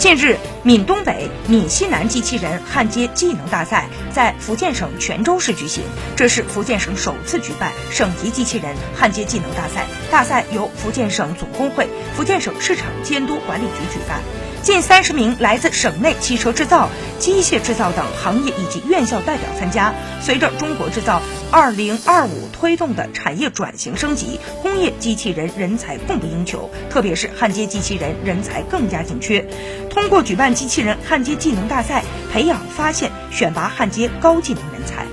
近日，闽东北、闽西南机器人焊接技能大赛在福建省泉州市举行，这是福建省首次举办省级机器人焊接技能大赛。大赛由福建省总工会、福建省市场监督管理局举办。近三十名来自省内汽车制造、机械制造等行业以及院校代表参加。随着中国制造二零二五推动的产业转型升级，工业机器人人才供不应求，特别是焊接机器人人才更加紧缺。通过举办机器人焊接技能大赛，培养、发现、选拔焊接高技能人才。